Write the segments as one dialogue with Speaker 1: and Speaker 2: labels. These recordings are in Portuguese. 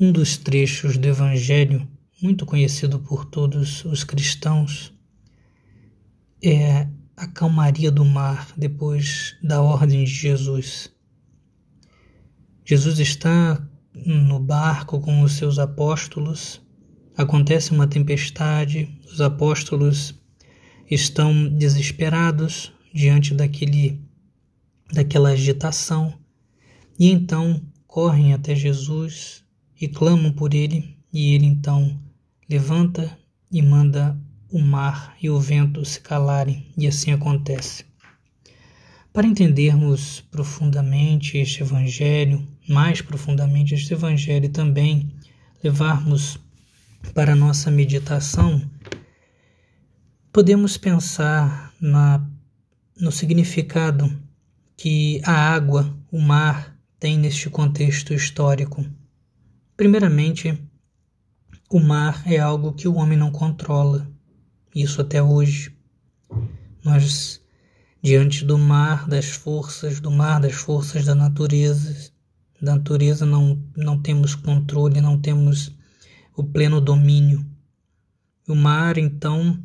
Speaker 1: Um dos trechos do Evangelho, muito conhecido por todos os cristãos, é a calmaria do mar depois da ordem de Jesus. Jesus está no barco com os seus apóstolos, acontece uma tempestade, os apóstolos estão desesperados diante daquele daquela agitação e então correm até Jesus e clamam por ele, e ele então levanta e manda o mar e o vento se calarem, e assim acontece. Para entendermos profundamente este Evangelho, mais profundamente este Evangelho e também levarmos para a nossa meditação, podemos pensar na, no significado que a água, o mar, tem neste contexto histórico. Primeiramente, o mar é algo que o homem não controla, isso até hoje. Nós, diante do mar, das forças, do mar, das forças da natureza, da natureza não, não temos controle, não temos o pleno domínio. O mar, então,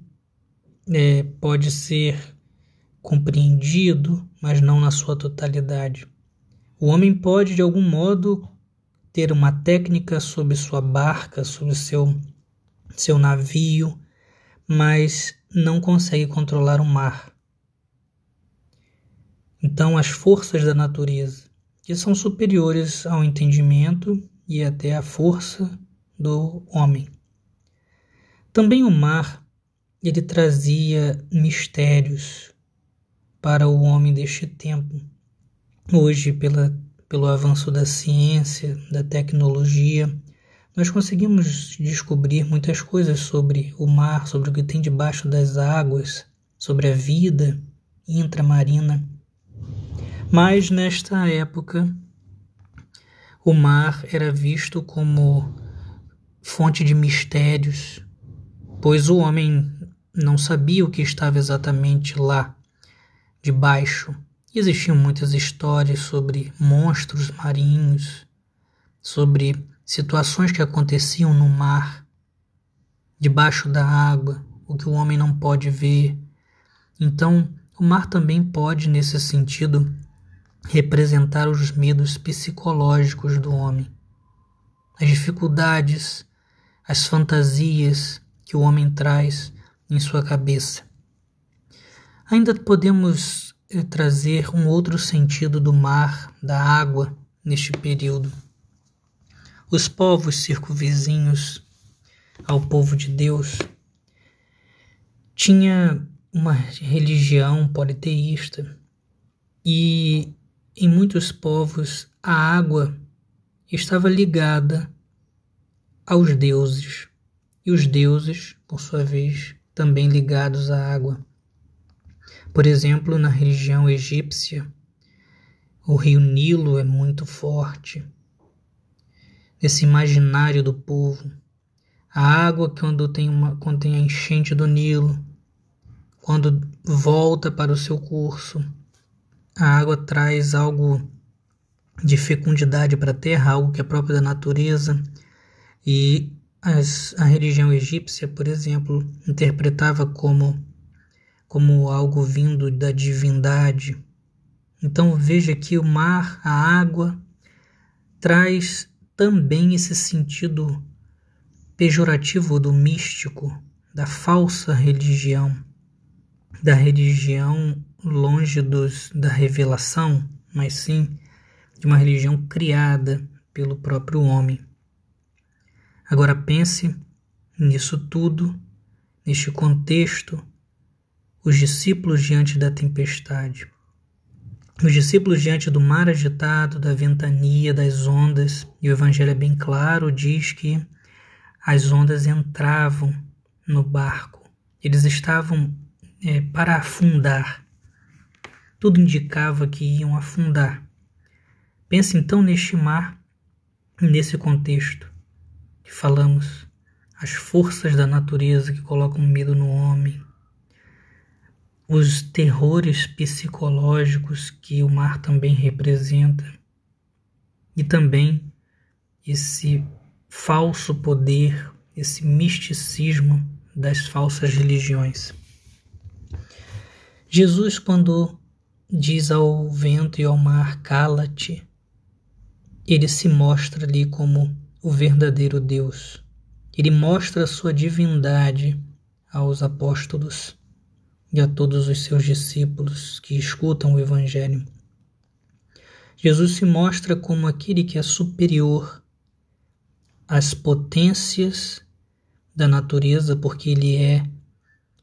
Speaker 1: é, pode ser compreendido, mas não na sua totalidade. O homem pode, de algum modo, ter uma técnica sobre sua barca, sobre seu, seu navio, mas não consegue controlar o mar. Então, as forças da natureza, que são superiores ao entendimento e até à força do homem. Também o mar, ele trazia mistérios para o homem deste tempo. Hoje, pela, pelo avanço da ciência, da tecnologia, nós conseguimos descobrir muitas coisas sobre o mar, sobre o que tem debaixo das águas, sobre a vida intramarina. Mas nesta época, o mar era visto como fonte de mistérios, pois o homem não sabia o que estava exatamente lá, debaixo. Existiam muitas histórias sobre monstros marinhos, sobre situações que aconteciam no mar, debaixo da água, o que o homem não pode ver. Então, o mar também pode, nesse sentido, representar os medos psicológicos do homem, as dificuldades, as fantasias que o homem traz em sua cabeça. Ainda podemos trazer um outro sentido do mar, da água, neste período. Os povos circunvizinhos ao povo de Deus tinha uma religião politeísta e em muitos povos a água estava ligada aos deuses e os deuses, por sua vez, também ligados à água. Por exemplo, na religião egípcia, o rio Nilo é muito forte esse imaginário do povo. A água quando tem, uma, quando tem a enchente do Nilo, quando volta para o seu curso, a água traz algo de fecundidade para a terra, algo que é próprio da natureza. E as, a religião egípcia, por exemplo, interpretava como, como algo vindo da divindade. Então veja que o mar, a água, traz também esse sentido pejorativo do místico, da falsa religião, da religião longe dos, da revelação, mas sim de uma religião criada pelo próprio homem. Agora pense nisso tudo, neste contexto, os discípulos diante da tempestade. Os discípulos diante do mar agitado, da ventania, das ondas, e o Evangelho é bem claro, diz que as ondas entravam no barco. Eles estavam é, para afundar. Tudo indicava que iam afundar. Pense então neste mar, nesse contexto que falamos, as forças da natureza que colocam medo no homem, os terrores psicológicos que o mar também representa e também esse falso poder, esse misticismo das falsas religiões. Jesus, quando diz ao vento e ao mar, cala-te, ele se mostra ali como o verdadeiro Deus. Ele mostra a sua divindade aos apóstolos e a todos os seus discípulos que escutam o Evangelho. Jesus se mostra como aquele que é superior às potências da natureza, porque ele é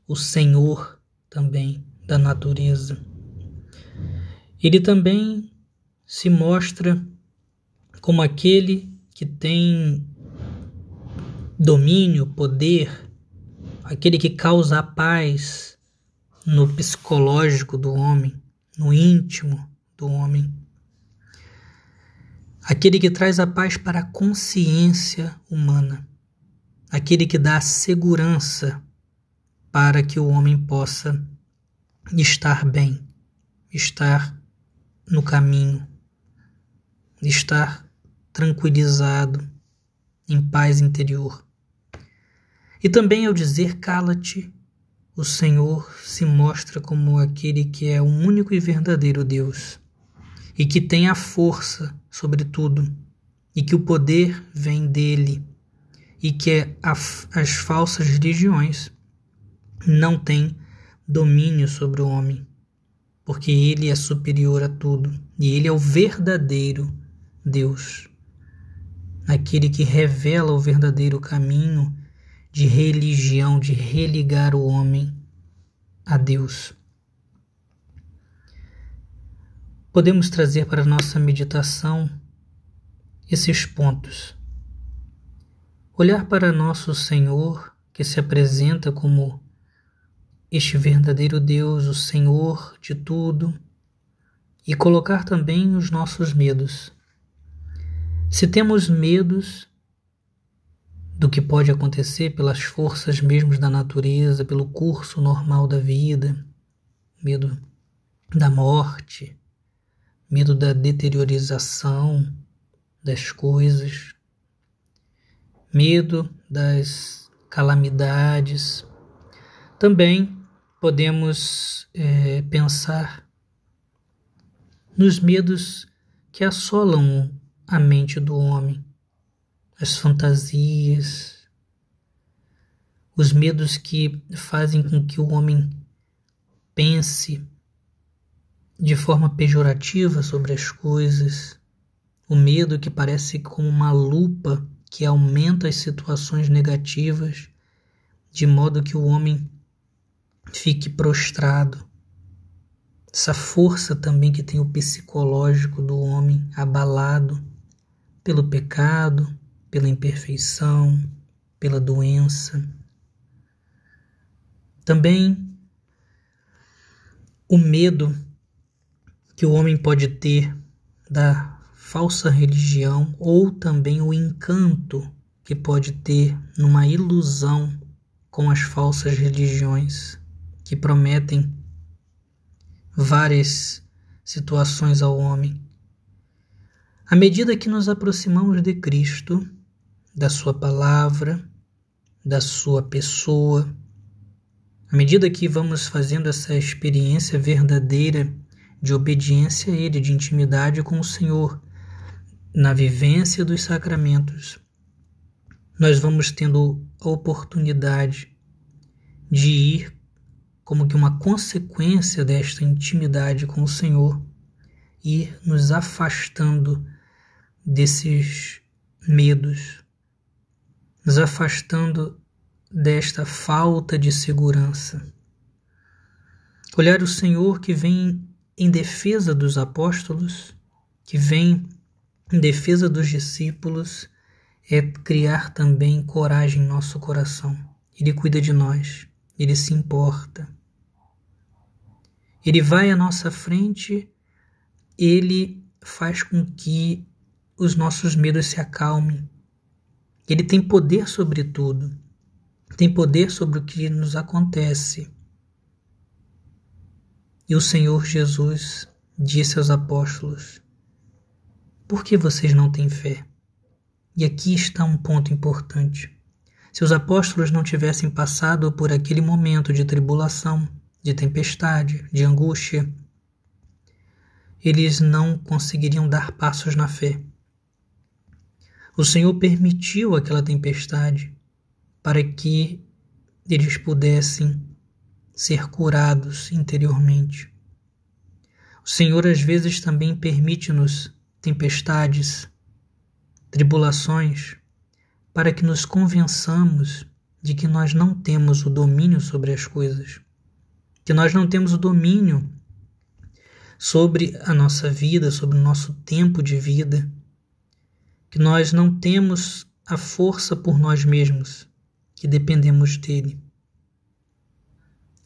Speaker 1: o Senhor também da natureza. Ele também se mostra como aquele que tem domínio, poder, aquele que causa a paz no psicológico do homem, no íntimo do homem. Aquele que traz a paz para a consciência humana, aquele que dá segurança para que o homem possa estar bem, estar no caminho, estar tranquilizado, em paz interior. E também ao dizer cala-te, o Senhor se mostra como aquele que é o único e verdadeiro Deus, e que tem a força sobre tudo, e que o poder vem dele, e que as falsas religiões não têm domínio sobre o homem, porque ele é superior a tudo, e ele é o verdadeiro Deus, aquele que revela o verdadeiro caminho de religião, de religar o homem a Deus. Podemos trazer para nossa meditação esses pontos. Olhar para nosso Senhor, que se apresenta como este verdadeiro Deus, o Senhor de tudo, e colocar também os nossos medos. Se temos medos, do que pode acontecer pelas forças mesmos da natureza, pelo curso normal da vida, medo da morte, medo da deteriorização das coisas, medo das calamidades. Também podemos é, pensar nos medos que assolam a mente do homem as fantasias, os medos que fazem com que o homem pense de forma pejorativa sobre as coisas, o medo que parece como uma lupa que aumenta as situações negativas, de modo que o homem fique prostrado. Essa força também que tem o psicológico do homem abalado pelo pecado, pela imperfeição, pela doença. Também o medo que o homem pode ter da falsa religião ou também o encanto que pode ter numa ilusão com as falsas religiões que prometem várias situações ao homem. À medida que nos aproximamos de Cristo, da Sua palavra, da Sua pessoa. À medida que vamos fazendo essa experiência verdadeira de obediência a Ele, de intimidade com o Senhor, na vivência dos sacramentos, nós vamos tendo a oportunidade de ir como que uma consequência desta intimidade com o Senhor, ir nos afastando desses medos, nos afastando desta falta de segurança. Olhar o Senhor que vem em defesa dos apóstolos, que vem em defesa dos discípulos, é criar também coragem em nosso coração. Ele cuida de nós, ele se importa. Ele vai à nossa frente, ele faz com que os nossos medos se acalmem, ele tem poder sobre tudo, tem poder sobre o que nos acontece. E o Senhor Jesus disse aos apóstolos: Por que vocês não têm fé? E aqui está um ponto importante. Se os apóstolos não tivessem passado por aquele momento de tribulação, de tempestade, de angústia, eles não conseguiriam dar passos na fé. O Senhor permitiu aquela tempestade para que eles pudessem ser curados interiormente. O Senhor às vezes também permite-nos tempestades, tribulações, para que nos convençamos de que nós não temos o domínio sobre as coisas, que nós não temos o domínio sobre a nossa vida, sobre o nosso tempo de vida, que nós não temos a força por nós mesmos, que dependemos dele.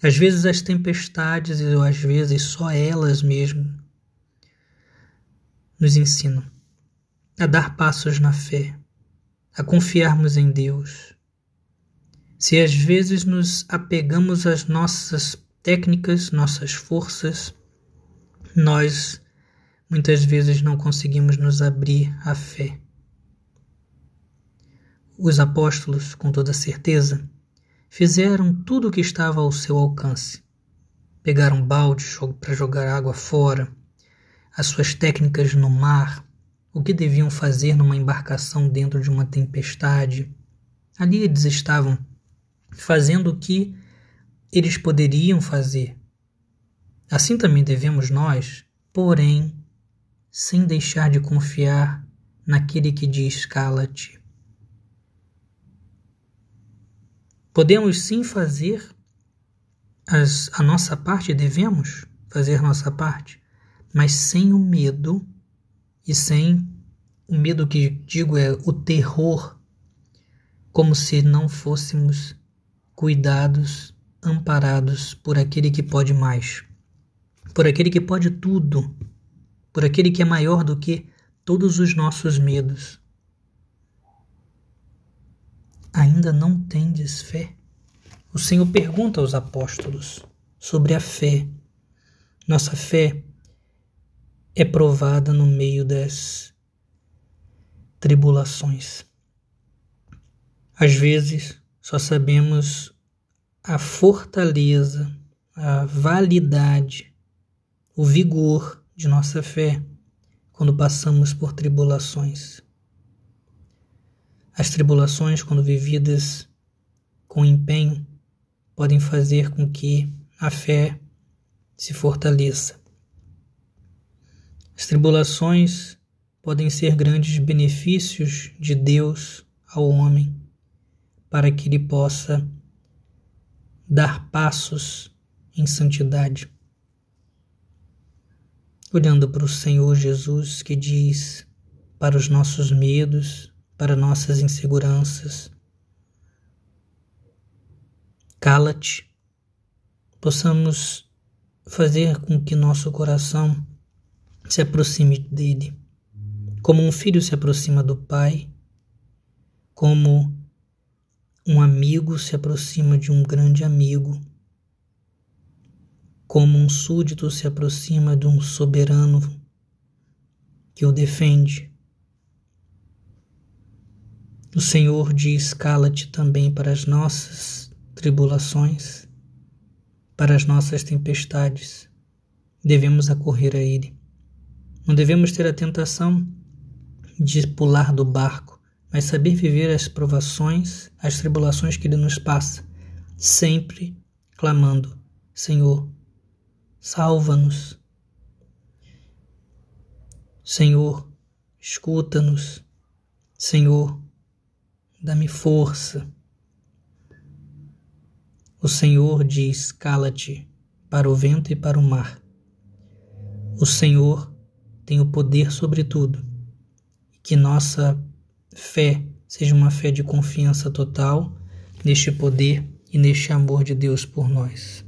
Speaker 1: Às vezes as tempestades, ou às vezes só elas mesmo, nos ensinam a dar passos na fé, a confiarmos em Deus. Se às vezes nos apegamos às nossas técnicas, nossas forças, nós muitas vezes não conseguimos nos abrir à fé. Os apóstolos, com toda certeza, fizeram tudo o que estava ao seu alcance. Pegaram balde para jogar água fora, as suas técnicas no mar, o que deviam fazer numa embarcação dentro de uma tempestade. Ali eles estavam fazendo o que eles poderiam fazer. Assim também devemos nós, porém, sem deixar de confiar naquele que diz: cala-te. Podemos sim fazer as, a nossa parte, devemos fazer nossa parte, mas sem o medo e sem o medo que digo é o terror, como se não fôssemos cuidados, amparados por aquele que pode mais, por aquele que pode tudo, por aquele que é maior do que todos os nossos medos. Ainda não tendes fé? O Senhor pergunta aos apóstolos sobre a fé. Nossa fé é provada no meio das tribulações. Às vezes, só sabemos a fortaleza, a validade, o vigor de nossa fé quando passamos por tribulações. As tribulações, quando vividas com empenho, podem fazer com que a fé se fortaleça. As tribulações podem ser grandes benefícios de Deus ao homem, para que ele possa dar passos em santidade. Olhando para o Senhor Jesus que diz para os nossos medos, para nossas inseguranças, cala-te, possamos fazer com que nosso coração se aproxime dele, como um filho se aproxima do pai, como um amigo se aproxima de um grande amigo, como um súdito se aproxima de um soberano que o defende. O Senhor diz: cala-te também para as nossas tribulações, para as nossas tempestades. Devemos acorrer a Ele. Não devemos ter a tentação de pular do barco, mas saber viver as provações, as tribulações que Ele nos passa, sempre clamando: Senhor, salva-nos. Senhor, escuta-nos. Senhor, dá-me força. O Senhor diz: cala-te para o vento e para o mar. O Senhor tem o poder sobre tudo. Que nossa fé seja uma fé de confiança total neste poder e neste amor de Deus por nós.